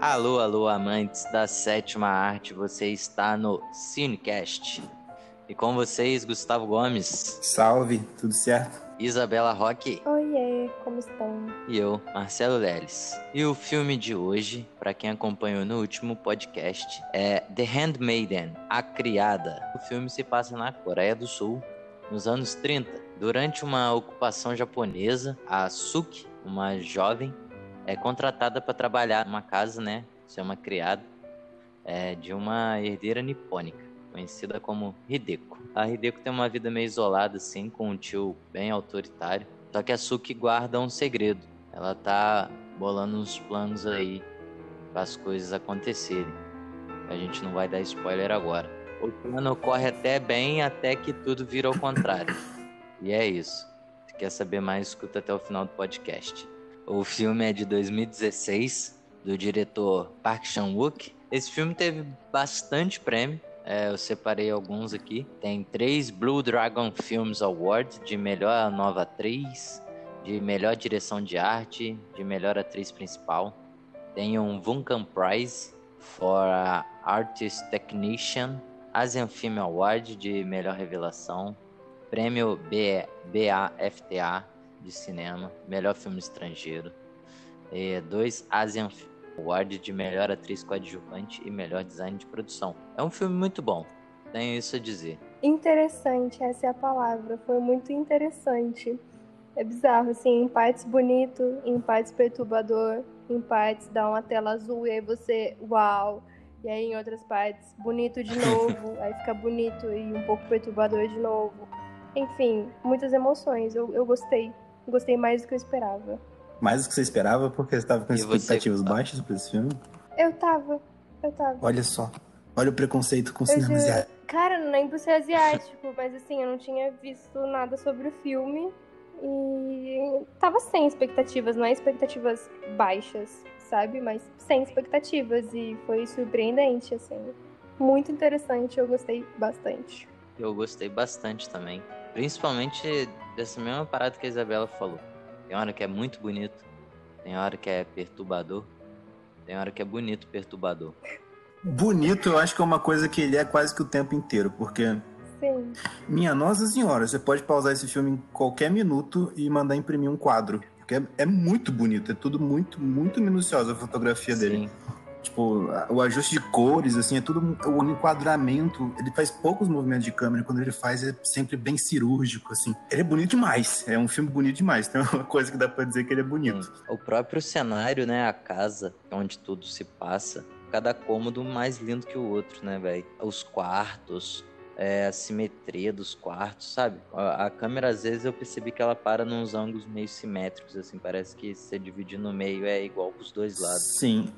Alô, alô, amantes da sétima arte, você está no Cinecast. E com vocês, Gustavo Gomes. Salve, tudo certo? Isabela Roque. Oiê, como estão? E eu, Marcelo Leles. E o filme de hoje, para quem acompanhou no último podcast, é The Handmaiden, A Criada. O filme se passa na Coreia do Sul, nos anos 30. Durante uma ocupação japonesa, a Suki, uma jovem, é contratada para trabalhar numa casa, né? Ser uma criada é, de uma herdeira nipônica, conhecida como Hideko. A Hideko tem uma vida meio isolada, assim, com um tio bem autoritário. Só que a Suki guarda um segredo. Ela tá bolando uns planos aí para as coisas acontecerem. A gente não vai dar spoiler agora. O plano ocorre até bem, até que tudo vira ao contrário. E é isso. Se quer saber mais, escuta até o final do podcast. O filme é de 2016, do diretor Park Chan-wook. Esse filme teve bastante prêmio. É, eu separei alguns aqui. Tem três Blue Dragon Films Awards de melhor nova atriz, de melhor direção de arte, de melhor atriz principal. Tem um Vulcan Prize for Artist Technician, Asian Film Award de melhor revelação, prêmio B BAFTA de cinema, melhor filme estrangeiro, e dois Asian Award de melhor atriz coadjuvante e melhor design de produção. É um filme muito bom, tenho isso a dizer. Interessante, essa é a palavra. Foi muito interessante. É bizarro, assim, em partes bonito, em partes perturbador, em partes dá uma tela azul e aí você, uau. E aí em outras partes, bonito de novo, aí fica bonito e um pouco perturbador de novo. Enfim, muitas emoções. Eu, eu gostei. Gostei mais do que eu esperava. Mais do que você esperava, porque você estava com expectativas baixas para esse filme? Eu tava. Eu tava. Olha só. Olha o preconceito com o cinema asiático. Cara, não lembro se é asiático, mas assim, eu não tinha visto nada sobre o filme. E tava sem expectativas, não é expectativas baixas, sabe? Mas sem expectativas. E foi surpreendente, assim. Muito interessante, eu gostei bastante. Eu gostei bastante também. Principalmente dessa mesma parada que a Isabela falou. Tem hora que é muito bonito, tem hora que é perturbador, tem hora que é bonito perturbador. Bonito, eu acho que é uma coisa que ele é quase que o tempo inteiro, porque. Sim. Minha Nossa Senhora, você pode pausar esse filme em qualquer minuto e mandar imprimir um quadro. Porque é, é muito bonito, é tudo muito, muito minucioso a fotografia Sim. dele. Tipo, o ajuste de cores, assim, é tudo. O enquadramento. Ele faz poucos movimentos de câmera. Quando ele faz, é sempre bem cirúrgico, assim. Ele é bonito demais. É um filme bonito demais. Tem uma coisa que dá pra dizer que ele é bonito. O próprio cenário, né? A casa onde tudo se passa. Cada cômodo mais lindo que o outro, né, velho? Os quartos, é, a simetria dos quartos, sabe? A, a, câmera, às vezes, eu percebi que ela para nos ângulos meio simétricos, assim. Parece que se dividir no meio é igual pros dois lados. Sim.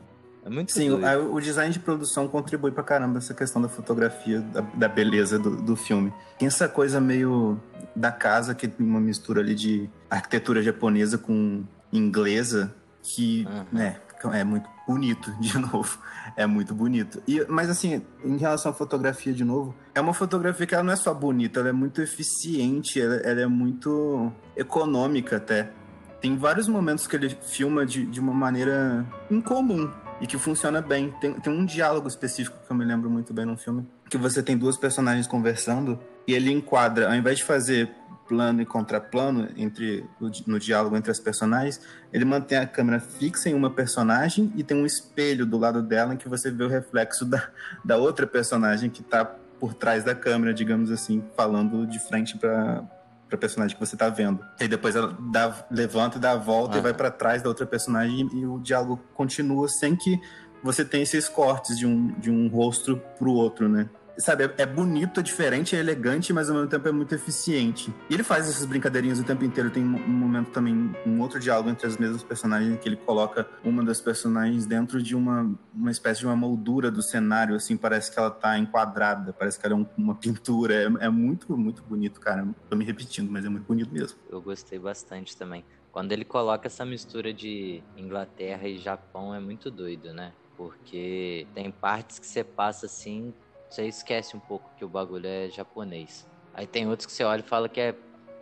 É muito Sim, o, o design de produção contribui pra caramba essa questão da fotografia, da, da beleza do, do, filme. Tem essa coisa meio da casa, que tem uma mistura ali de arquitetura japonesa com inglesa, que uhum. né, é muito bonito, de novo. É muito bonito. E, mas assim, em relação à fotografia, de novo, é uma fotografia que ela não é só bonita, ela é muito eficiente, ela, ela é muito econômica até. Tem vários momentos que ele filma de, de uma maneira incomum, e que funciona bem. Tem, tem um diálogo específico que eu me lembro muito bem no filme, que você tem duas personagens conversando e ele enquadra, ao invés de fazer plano e contraplano entre no diálogo entre as personagens, ele mantém a câmera fixa em uma personagem e tem um espelho do lado dela em que você vê o reflexo da, da outra personagem que está por trás da câmera, digamos assim, falando de frente para para personagem que você tá vendo. E depois ela dá, levanta e dá a volta Ah. e vai para trás da outra personagem e, e o diálogo continua sem que você tenha esses cortes de um, de um rosto pro outro, né? Sabe, é, bonito, é diferente, é elegante, mas ao mesmo tempo é muito eficiente. E ele faz essas brincadeirinhas o tempo inteiro. Tem um, momento também, um outro diálogo entre as mesmas personagens, que ele coloca uma das personagens dentro de uma, uma espécie de uma moldura do cenário, assim, parece que ela tá enquadrada, parece que ela é um- uma pintura. É, é muito, muito bonito, cara. Tô me repetindo, mas é muito bonito mesmo. Eu gostei bastante também. Quando ele coloca essa mistura de Inglaterra e Japão é muito doido, né? Porque tem partes que você passa assim, você esquece um pouco que o bagulho é japonês. Aí tem outros que você olha e fala que é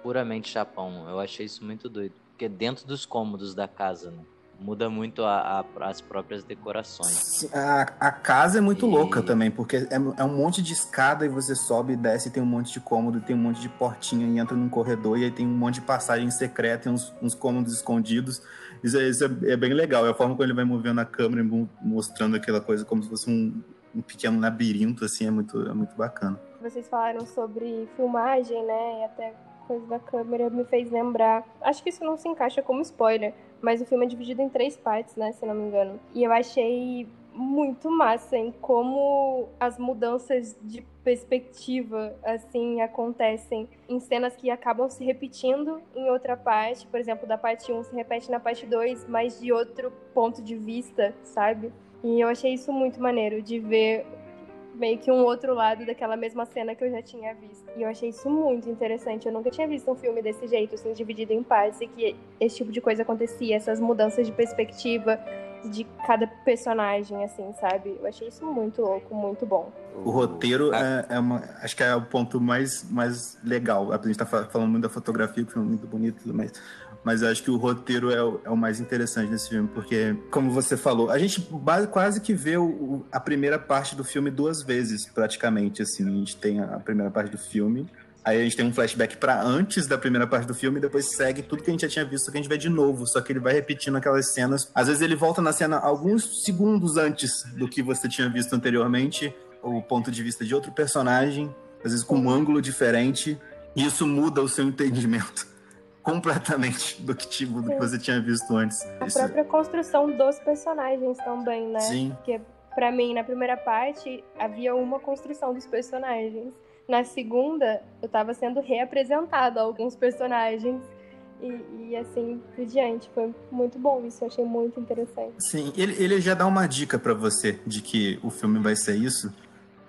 puramente Japão. Eu achei isso muito doido. Porque dentro dos cômodos da casa, né? muda muito a, a, as próprias decorações. A, a casa é muito e... louca também, porque é, é, um monte de escada e você sobe e desce, e tem um monte de cômodo, tem um monte de portinha e entra num corredor e aí tem um monte de passagem secreta e uns, uns cômodos escondidos. Isso, é, isso é, é, bem legal. É a forma como ele vai movendo a câmera e mostrando aquela coisa como se fosse um, um pequeno labirinto, assim, é muito, é muito bacana. Vocês falaram sobre filmagem, né? E até coisa da câmera me fez lembrar. Acho que isso não se encaixa como spoiler, mas o filme é dividido em três partes, né? Se não me engano. E eu achei muito massa em como as mudanças de perspectiva assim acontecem em cenas que acabam se repetindo em outra parte, por exemplo, da parte 1 se repete na parte 2, mas de outro ponto de vista, sabe? E eu achei isso muito maneiro de ver meio que um outro lado daquela mesma cena que eu já tinha visto. E eu achei isso muito interessante. Eu nunca tinha visto um filme desse jeito, assim, dividido em partes, e que esse tipo de coisa acontecia, essas mudanças de perspectiva de cada personagem, assim, sabe? Eu achei isso muito louco, muito bom. O roteiro é, é uma. Acho que é o ponto mais, mais legal. A gente tá falando muito da fotografia, que foi muito bonito, mas mas eu acho que o roteiro é o, é o, mais interessante desse filme, porque, como você falou, a gente quase que vê o, a primeira parte do filme duas vezes, praticamente, assim. A gente tem a primeira parte do filme, aí a gente tem um flashback para antes da primeira parte do filme, e depois segue tudo que a gente já tinha visto, que a gente vê de novo, só que ele vai repetindo aquelas cenas. Às vezes ele volta na cena alguns segundos antes do que você tinha visto anteriormente, o ponto de vista de outro personagem, às vezes com um ângulo diferente, e isso muda o seu entendimento completamente do que, tipo, do que você tinha visto antes. A Isso... própria construção dos personagens também, né? Sim. Porque, pra mim, na primeira parte, havia uma construção dos personagens. Na segunda, eu tava sendo reapresentado a alguns personagens. E, e, assim por diante. Foi muito bom isso, eu achei muito interessante. Sim, ele, ele já dá uma dica para você de que o filme vai ser isso.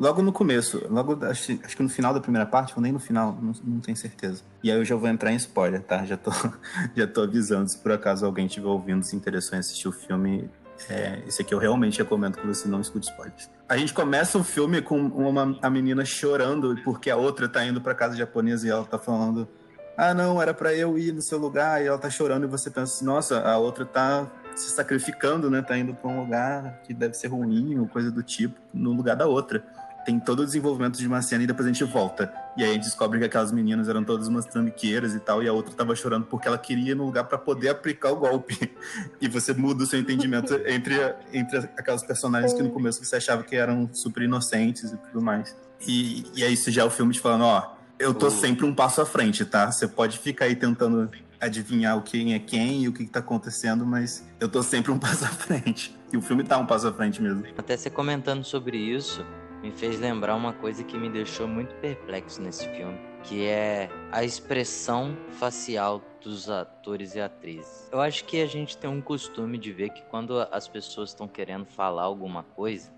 Logo no começo, logo acho, acho, que no final da primeira parte, ou nem no final, não, não tenho certeza. E aí eu já vou entrar em spoiler, tá? Já tô, já tô avisando, se por acaso alguém estiver ouvindo, se interessou em assistir o filme, é, esse aqui eu realmente recomendo que você não escute spoilers. A gente começa o filme com uma, a menina chorando porque a outra tá indo pra casa japonesa e ela tá falando ah, não, era para eu ir no seu lugar, e ela tá chorando, e você pensa assim, nossa, a outra tá se sacrificando, né? Tá indo para um lugar que deve ser ruim, ou coisa do tipo, no lugar da outra tem todo o desenvolvimento de uma cena e depois a gente volta. E aí a gente descobre que aquelas meninas eram todas umas trambiqueiras e tal, e a outra tava chorando porque ela queria ir no lugar para poder aplicar o golpe. E você muda o seu entendimento entre, entre aquelas personagens que no começo você achava que eram super inocentes e tudo mais. E, e é isso já é o filme te falando, ó, eu tô sempre um passo à frente, tá? Você pode ficar aí tentando adivinhar o quem é quem e o que, que tá acontecendo, mas eu tô sempre um passo à frente. E o filme tá um passo à frente mesmo. Até você comentando sobre isso, me fez lembrar uma coisa que me deixou muito perplexo nesse filme, que é a expressão facial dos atores e atrizes. Eu acho que a gente tem um costume de ver que quando as pessoas estão querendo falar alguma coisa,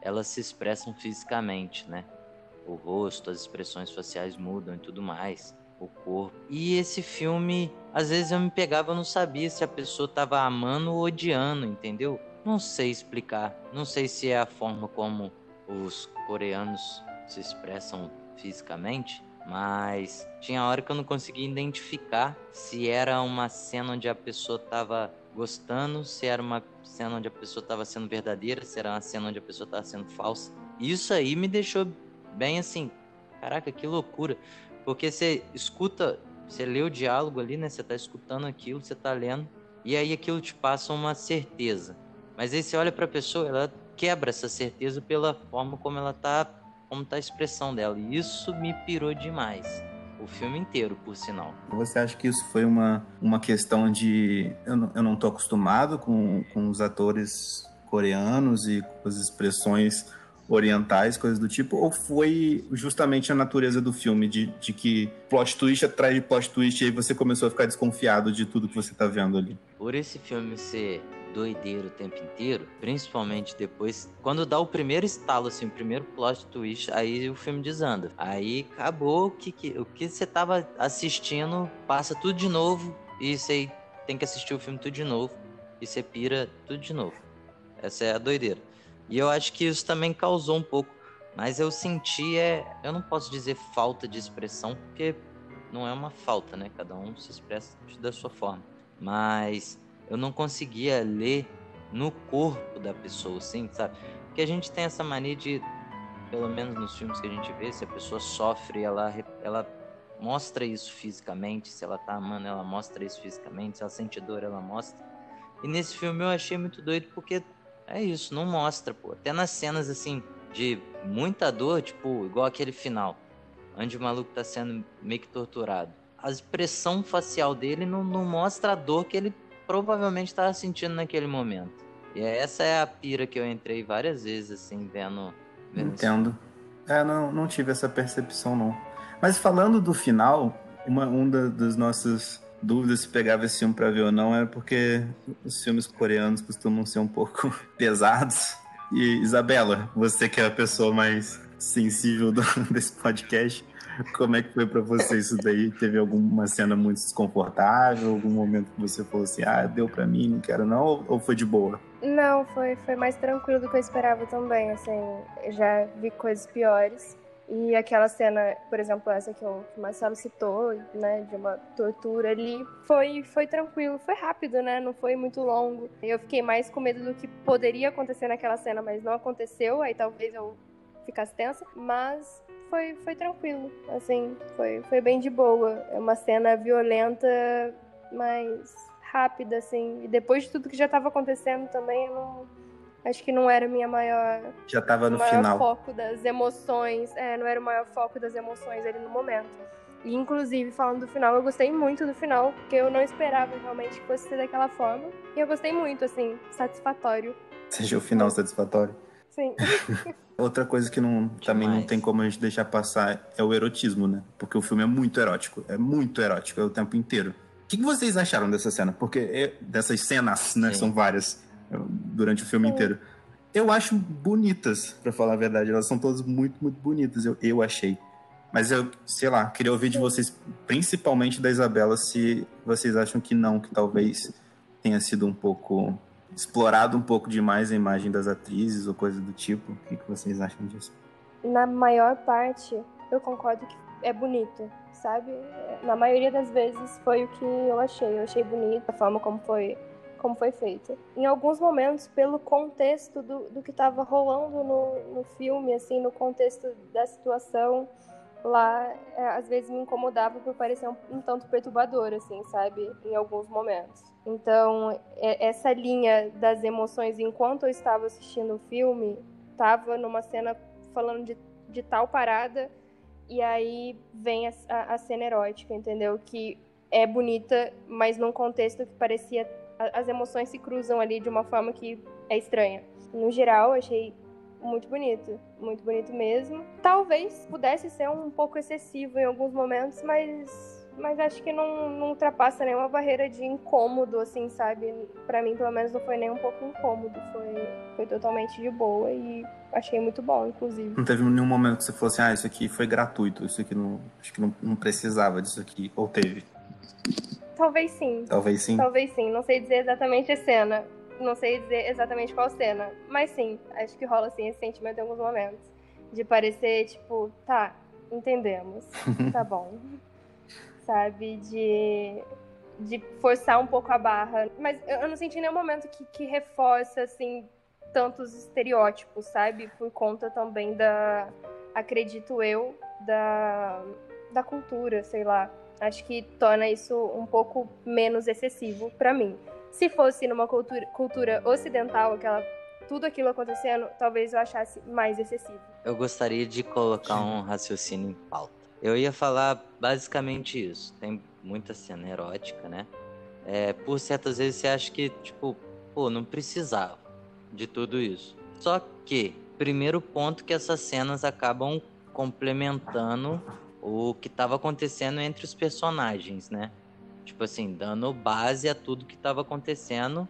elas se expressam fisicamente, né? O rosto, as expressões faciais mudam e tudo mais, o corpo. E esse filme, às vezes eu me pegava, eu não sabia se a pessoa estava amando ou odiando, entendeu? Não sei explicar. Não sei se é a forma como os coreanos se expressam fisicamente, mas tinha hora que eu não conseguia identificar se era uma cena onde a pessoa estava gostando, se era uma cena onde a pessoa estava sendo verdadeira, se era uma cena onde a pessoa estava sendo falsa. Isso aí me deixou bem assim, caraca, que loucura. Porque você escuta, você lê o diálogo ali, né? Você está escutando aquilo, você está lendo, e aí aquilo te passa uma certeza. Mas aí você olha para a pessoa, ela quebra essa certeza pela forma como ela tá, como tá a expressão dela. E isso me pirou demais. O filme inteiro, por sinal. Você acha que isso foi uma, uma questão de. Eu não, eu não tô acostumado com, com os atores coreanos e com as expressões orientais, coisas do tipo, ou foi justamente a natureza do filme, de, de que plot twist atrás de plot twist e aí você começou a ficar desconfiado de tudo que você tá vendo ali? Por esse filme ser doideiro o tempo inteiro, principalmente depois, quando dá o primeiro estalo, assim, o primeiro plot twist, aí o filme desanda. Aí acabou que, que o que você tava assistindo passa tudo de novo e você tem que assistir o filme tudo de novo e você pira tudo de novo. Essa é a doideira. E eu acho que isso também causou um pouco, mas eu senti é, eu não posso dizer falta de expressão, porque não é uma falta, né? Cada um se expressa da sua forma. Mas eu não conseguia ler no corpo da pessoa, assim, sabe? Porque a gente tem essa mania de, pelo menos nos filmes que a gente vê, se a pessoa sofre, ela, ela mostra isso fisicamente, se ela tá amando, ela mostra isso fisicamente, se ela sente dor, ela mostra. E nesse filme eu achei muito doido porque é isso, não mostra, pô. Até nas cenas assim de muita dor, tipo, igual aquele final, onde o maluco tá sendo meio que torturado. A expressão facial dele não, não mostra a dor que ele provavelmente estava sentindo naquele momento. E essa é a pira que eu entrei várias vezes, assim, vendo. vendo Entendo. É, não, não tive essa percepção, não. Mas falando do final, uma, uma das nossas dúvidas se pegava esse filme pra ver ou não é porque os filmes coreanos costumam ser um pouco pesados. E Isabela, você que é a pessoa mais sensível do, desse podcast, como é que foi para você isso daí? Teve alguma cena muito desconfortável? Algum momento que você falou assim, ah, deu para mim, não quero não? Ou foi de boa? Não, foi, foi mais tranquilo do que eu esperava também, assim, já vi coisas piores. E aquela cena, por exemplo, essa que o, Marcelo citou, né, de uma tortura ali, foi, foi tranquilo, foi rápido, né, não foi muito longo. Eu fiquei mais com medo do que poderia acontecer naquela cena, mas não aconteceu, aí talvez eu ficasse tensa, mas foi, foi tranquilo, assim, foi, foi bem de boa. É uma cena violenta, mas rápida, assim, e depois de tudo que já estava acontecendo também, eu não Acho que não era minha maior. Já tava no maior final. foco das emoções. É, não era o maior foco das emoções ali no momento. E, inclusive, falando do final, eu gostei muito do final, porque eu não esperava realmente que fosse ser daquela forma. E eu gostei muito, assim, satisfatório. Seja o final satisfatório. Sim. Outra coisa que não, também não tem como a gente deixar passar é o erotismo, né? Porque o filme é muito erótico. É muito erótico, é o tempo inteiro. O que vocês acharam dessa cena? Porque é, dessas cenas, né? Sim. São várias durante o filme inteiro. Eu acho bonitas, para falar a verdade. Elas são todas muito, muito bonitas, eu, eu achei. Mas eu, sei lá, queria ouvir de vocês, principalmente da Isabela, se vocês acham que não, que talvez tenha sido um pouco explorado um pouco demais a imagem das atrizes ou coisa do tipo. O que, que vocês acham disso? Na maior parte, eu concordo que é bonito, sabe? Na maioria das vezes foi o que eu achei. Eu achei bonito a forma como foi como foi feito. Em alguns momentos, pelo contexto do, do que estava rolando no, no filme, assim, no contexto da situação lá, é, às vezes me incomodava por parecer um, um, tanto perturbador, assim, sabe? Em alguns momentos. Então, é, essa linha das emoções, enquanto eu estava assistindo o filme, estava numa cena falando de, de tal parada, e aí vem a, a, a cena erótica, entendeu? Que é bonita, mas num contexto que parecia as emoções se cruzam ali de uma forma que é estranha. No geral, achei muito bonito, muito bonito mesmo. Talvez pudesse ser um pouco excessivo em alguns momentos, mas mas acho que não, não ultrapassa nenhuma barreira de incômodo, assim, sabe? Para mim, pelo menos, não foi nem um pouco incômodo, foi, foi totalmente de boa e achei muito bom, inclusive. Não teve nenhum momento que você fosse, ah, isso aqui foi gratuito, isso aqui não, acho que não, não precisava disso aqui, ou teve? Talvez sim. Talvez sim. Talvez sim. Não sei dizer exatamente a cena. Não sei dizer exatamente qual cena. Mas sim, acho que rola assim esse sentimento em alguns momentos. De parecer, tipo, tá, entendemos. tá bom. Sabe? De. De forçar um pouco a barra. Mas eu não senti nenhum momento que, que reforça, assim, tantos estereótipos, sabe? Por conta também da. Acredito eu, da. Da cultura, sei lá Acho que torna isso um pouco menos excessivo para mim. Se fosse numa cultura, cultura ocidental, aquela tudo aquilo acontecendo, talvez eu achasse mais excessivo. Eu gostaria de colocar um raciocínio em pauta. Eu ia falar basicamente isso. Tem muita cena erótica, né? É, por certas vezes você acha que, tipo, pô, não precisava de tudo isso. Só que, primeiro ponto que essas cenas acabam complementando o que estava acontecendo entre os personagens, né? Tipo assim, dando base a tudo que estava acontecendo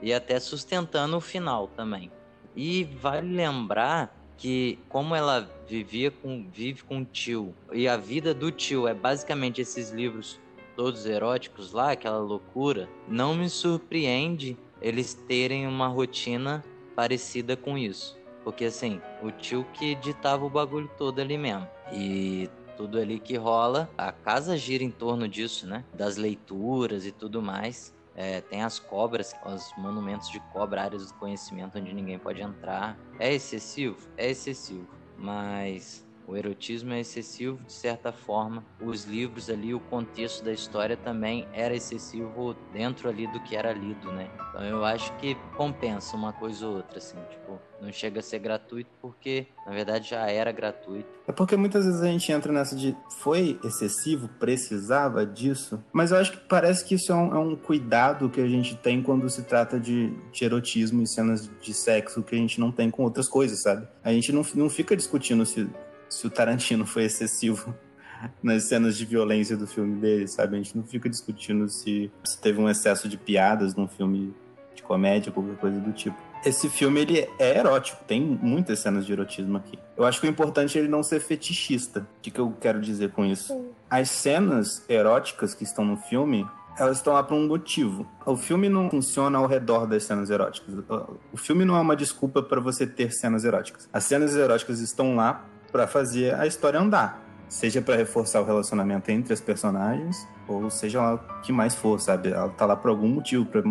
e até sustentando o final também. E vale lembrar que como ela vivia com vive com o tio e a vida do tio é basicamente esses livros todos eróticos lá, aquela loucura, não me surpreende eles terem uma rotina parecida com isso. Porque assim, o tio que ditava o bagulho todo ali mesmo. E tudo ali que rola. A casa gira em torno disso, né? Das leituras e tudo mais. É, tem as cobras, os monumentos de cobra, áreas do conhecimento onde ninguém pode entrar. É excessivo? É excessivo. Mas o erotismo é excessivo de certa forma. Os livros ali, o contexto da história também era excessivo dentro ali do que era lido, né? Então eu acho que compensa uma coisa ou outra, assim, tipo, não chega a ser gratuito porque na verdade já era gratuito. É porque muitas vezes a gente entra nessa de foi excessivo, precisava disso, mas eu acho que parece que isso é um, é um cuidado que a gente tem quando se trata de, de, erotismo e cenas de sexo que a gente não tem com outras coisas, sabe? A gente não, não fica discutindo se se o Tarantino foi excessivo nas cenas de violência do filme dele, sabe? A gente não fica discutindo se, se teve um excesso de piadas num filme de comédia, qualquer coisa do tipo. Esse filme ele é erótico, tem muitas cenas de erotismo aqui. Eu acho que o importante é ele não ser fetichista. O que, que eu quero dizer com isso? As cenas eróticas que estão no filme, elas estão lá por um motivo. O filme não funciona ao redor das cenas eróticas. O filme não é uma desculpa para você ter cenas eróticas. As cenas eróticas estão lá para fazer a história andar. Seja para reforçar o relacionamento entre as personagens, ou seja lá o que mais for, sabe? Ela tá lá por algum motivo, para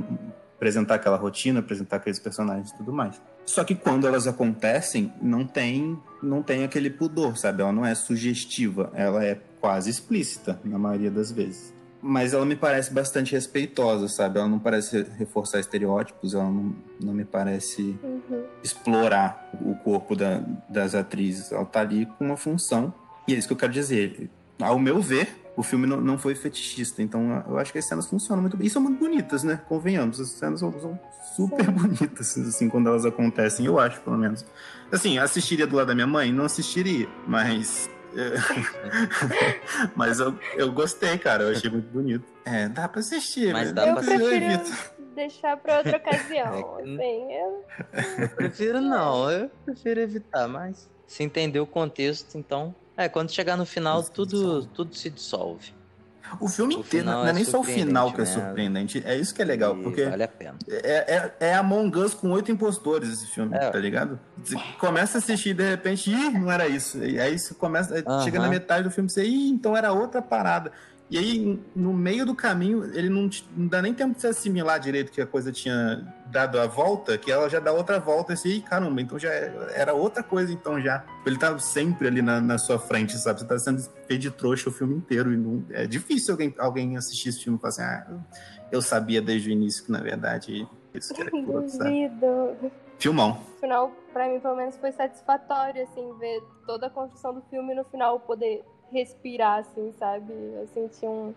apresentar aquela rotina, apresentar aqueles personagens e tudo mais. Só que quando elas acontecem, não tem, não tem aquele pudor, sabe? Ela não é sugestiva, ela é quase explícita na maioria das vezes mas ela me parece bastante respeitosa, sabe? Ela não parece reforçar estereótipos, ela não, não me parece uhum. explorar o corpo da, das atrizes. Ela tá ali com uma função, e é isso que eu quero dizer. Ao meu ver, o filme não, não foi fetichista, então eu acho que as cenas funcionam muito bem. E são muito bonitas, né? Convenhamos, as cenas são, são super Sim. bonitas, assim, quando elas acontecem, eu acho, pelo menos. Assim, assistiria do lado da minha mãe? Não assistiria, mas mas eu, eu gostei, cara. Eu achei muito bonito. É, dá pra assistir. Mas dá eu pra assistir. deixar pra outra ocasião. É assim, eu... eu prefiro não, eu prefiro evitar, mas se entender o contexto, então. É, quando chegar no final, tudo, tudo se dissolve. O filme o inteiro, não é, é nem só o final que é surpreendente, é isso que é legal, porque vale a pena. É, é, é Among Us com oito impostores esse filme, é. tá ligado? Você começa a assistir e de repente, ih, não era isso. E aí você começa, uh -huh. chega na metade do filme e você, ih, então era outra parada. E aí, no meio do caminho, ele não, não dá nem tempo de se assimilar direito que a coisa tinha dado a volta, que ela já dá outra volta assim, e caramba, então já era outra coisa, então já. Ele tá sempre ali na, na sua frente, sabe? Você tá sendo feito de trouxa o filme inteiro. E não, é difícil alguém, alguém assistir esse filme e falar assim, ah, eu sabia desde o início que, na verdade, isso que era aquilo, sabe? Filmão. No final, pra mim, pelo menos, foi satisfatório, assim, ver toda a construção do filme e no final poder respirar, assim, sabe? Eu senti um.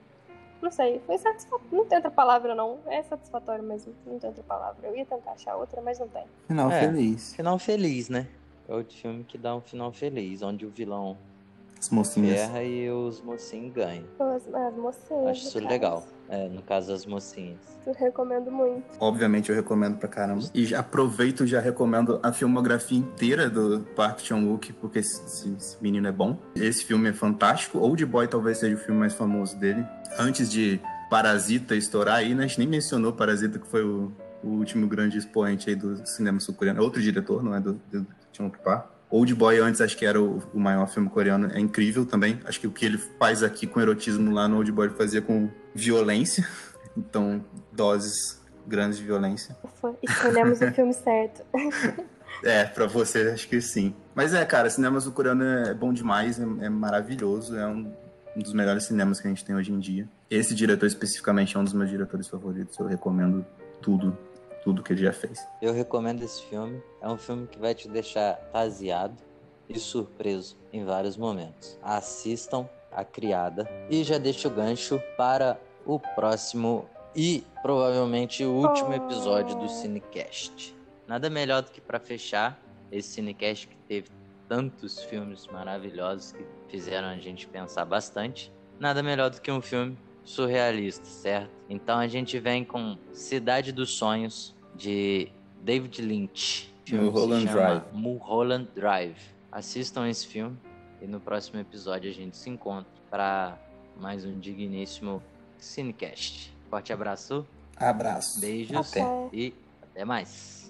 Não sei, foi satisfatório. Não tem outra palavra, não. É satisfatório mesmo. Não tem outra palavra. Eu ia tentar achar outra, mas não tem. Final é, feliz. Final feliz, né? É o filme que dá um final feliz, onde o vilão as mocinhas. Guerra e os mocinhos ganham. As, as mocinhas. Acho isso legal. É, no caso das mocinhas. Eu recomendo muito. Obviamente eu recomendo pra caramba. E já aproveito e já recomendo a filmografia inteira do Park Chan-wook, porque esse, esse, menino é bom. Esse filme é fantástico. Old Boy talvez seja o filme mais famoso dele. Antes de Parasita estourar aí, né? A gente nem mencionou Parasita, que foi o, o último grande expoente aí do cinema sul-coreano. Outro diretor, não é do, do Chan-wook Park. Old Boy antes acho que era o, o, maior filme coreano, é incrível também. Acho que o que ele faz aqui com erotismo lá no Old Boy ele fazia com violência. Então, doses grandes de violência. Escolhemos o filme certo. É, pra você acho que sim. Mas é, cara, cinema sul-coreano é bom demais, é, é maravilhoso, é um, um, dos melhores cinemas que a gente tem hoje em dia. Esse diretor especificamente é um dos meus diretores favoritos, eu recomendo tudo tudo que ele já fez. Eu recomendo esse filme. É um filme que vai te deixar taseado e surpreso em vários momentos. Assistam A Criada e já deixo o gancho para o próximo e provavelmente o último episódio do Cinecast. Nada melhor do que para fechar esse Cinecast que teve tantos filmes maravilhosos que fizeram a gente pensar bastante. Nada melhor do que um filme surrealista, certo? Então a gente vem com Cidade dos Sonhos de David Lynch. Mulholland Drive. Mulholland Drive. Assistam esse filme e no próximo episódio a gente se encontra para mais um digníssimo Cinecast. Forte abraço. Abraço. Beijos até. e até mais.